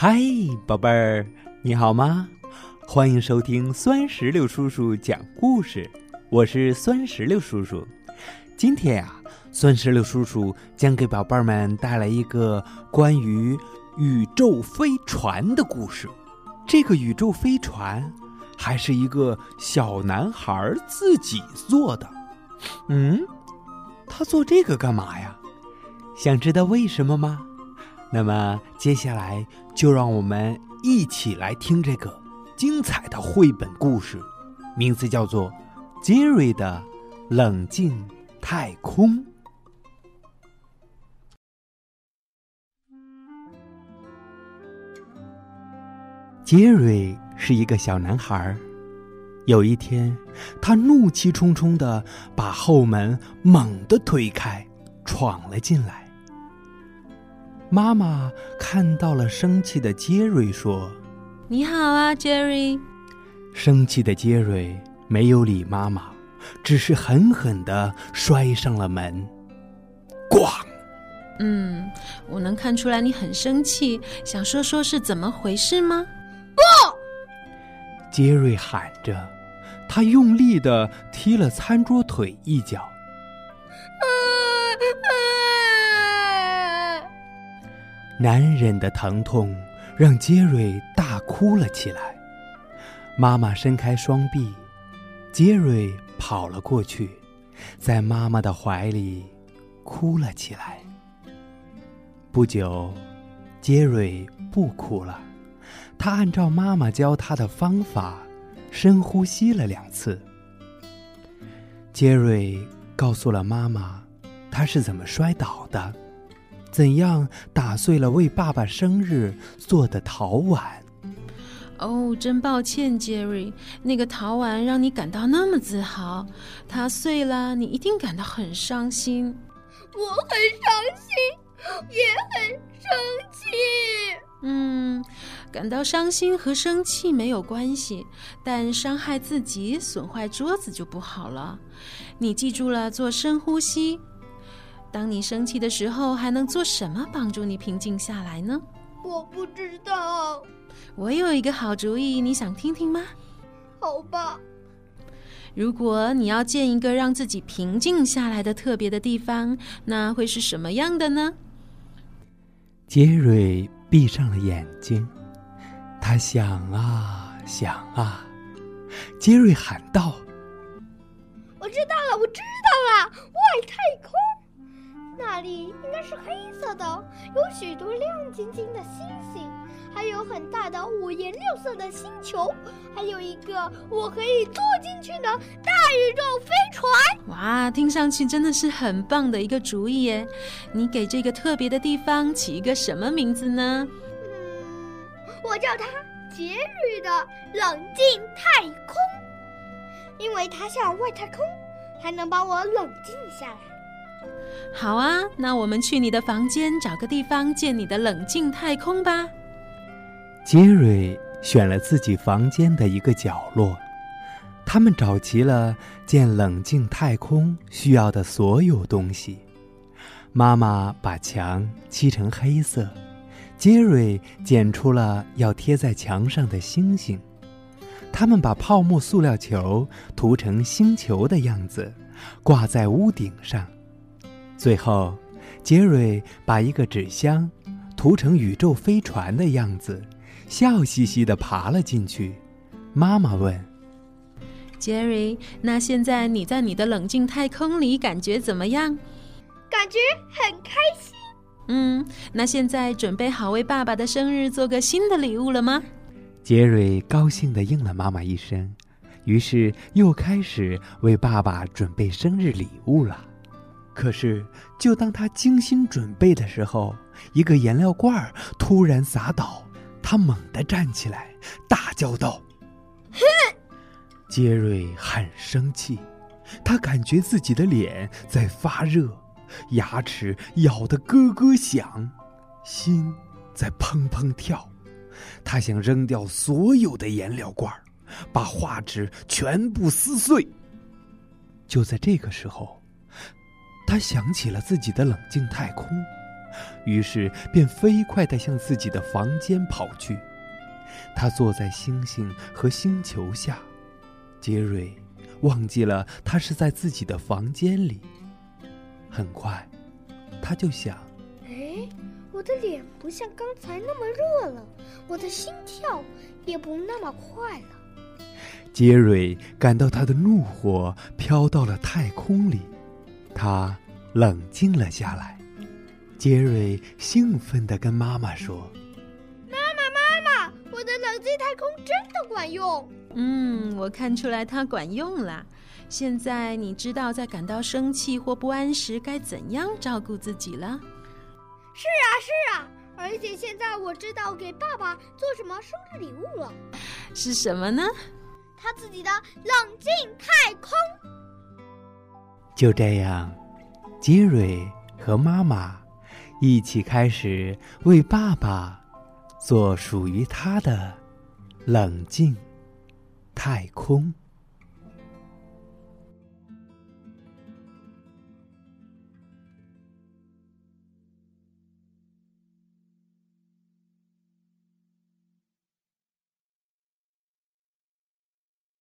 嗨，宝贝儿，你好吗？欢迎收听酸石榴叔叔讲故事，我是酸石榴叔叔。今天呀，酸石榴叔叔将给宝贝儿们带来一个关于宇宙飞船的故事。这个宇宙飞船还是一个小男孩自己做的。嗯，他做这个干嘛呀？想知道为什么吗？那么接下来就让我们一起来听这个精彩的绘本故事，名字叫做《杰瑞的冷静太空》。杰瑞是一个小男孩儿。有一天，他怒气冲冲的把后门猛地推开，闯了进来。妈妈看到了生气的杰瑞，说：“你好啊，杰瑞。”生气的杰瑞没有理妈妈，只是狠狠的摔上了门。咣！嗯，我能看出来你很生气，想说说是怎么回事吗？不！杰瑞喊着。他用力的踢了餐桌腿一脚，难忍的疼痛让杰瑞大哭了起来。妈妈伸开双臂，杰瑞跑了过去，在妈妈的怀里哭了起来。不久，杰瑞不哭了，他按照妈妈教他的方法。深呼吸了两次，杰瑞告诉了妈妈，他是怎么摔倒的，怎样打碎了为爸爸生日做的陶碗。哦，真抱歉，杰瑞，那个陶碗让你感到那么自豪，它碎了，你一定感到很伤心。我很伤心，也很生气。嗯。感到伤心和生气没有关系，但伤害自己、损坏桌子就不好了。你记住了，做深呼吸。当你生气的时候，还能做什么帮助你平静下来呢？我不知道。我有一个好主意，你想听听吗？好吧。如果你要建一个让自己平静下来的特别的地方，那会是什么样的呢？杰瑞闭上了眼睛。他想啊想啊，杰瑞喊道：“我知道了，我知道了，外太空，那里应该是黑色的，有许多亮晶晶的星星，还有很大的五颜六色的星球，还有一个我可以坐进去的大宇宙飞船。”哇，听上去真的是很棒的一个主意耶！你给这个特别的地方起一个什么名字呢？嗯我叫它杰瑞的冷静太空，因为它像外太空，还能帮我冷静下来。好啊，那我们去你的房间找个地方建你的冷静太空吧。杰瑞选了自己房间的一个角落，他们找齐了建冷静太空需要的所有东西。妈妈把墙漆成黑色。杰瑞捡出了要贴在墙上的星星，他们把泡沫塑料球涂成星球的样子，挂在屋顶上。最后，杰瑞把一个纸箱涂成宇宙飞船的样子，笑嘻嘻地爬了进去。妈妈问：“杰瑞，那现在你在你的冷静太空里感觉怎么样？”“感觉很开心。”嗯，那现在准备好为爸爸的生日做个新的礼物了吗？杰瑞高兴地应了妈妈一声，于是又开始为爸爸准备生日礼物了。可是，就当他精心准备的时候，一个颜料罐突然洒倒，他猛地站起来，大叫道：“哼！”杰瑞很生气，他感觉自己的脸在发热。牙齿咬得咯咯响，心在砰砰跳。他想扔掉所有的颜料罐，把画纸全部撕碎。就在这个时候，他想起了自己的冷静太空，于是便飞快地向自己的房间跑去。他坐在星星和星球下，杰瑞忘记了他是在自己的房间里。很快，他就想：“哎，我的脸不像刚才那么热了，我的心跳也不那么快了。”杰瑞感到他的怒火飘到了太空里，他冷静了下来。杰瑞兴奋地跟妈妈说：“妈妈，妈妈，我的冷静太空真的管用！嗯，我看出来它管用了。现在你知道在感到生气或不安时该怎样照顾自己了。”是啊，是啊，而且现在我知道给爸爸做什么生日礼物了。是什么呢？他自己的冷静太空。就这样，杰瑞和妈妈一起开始为爸爸做属于他的冷静太空。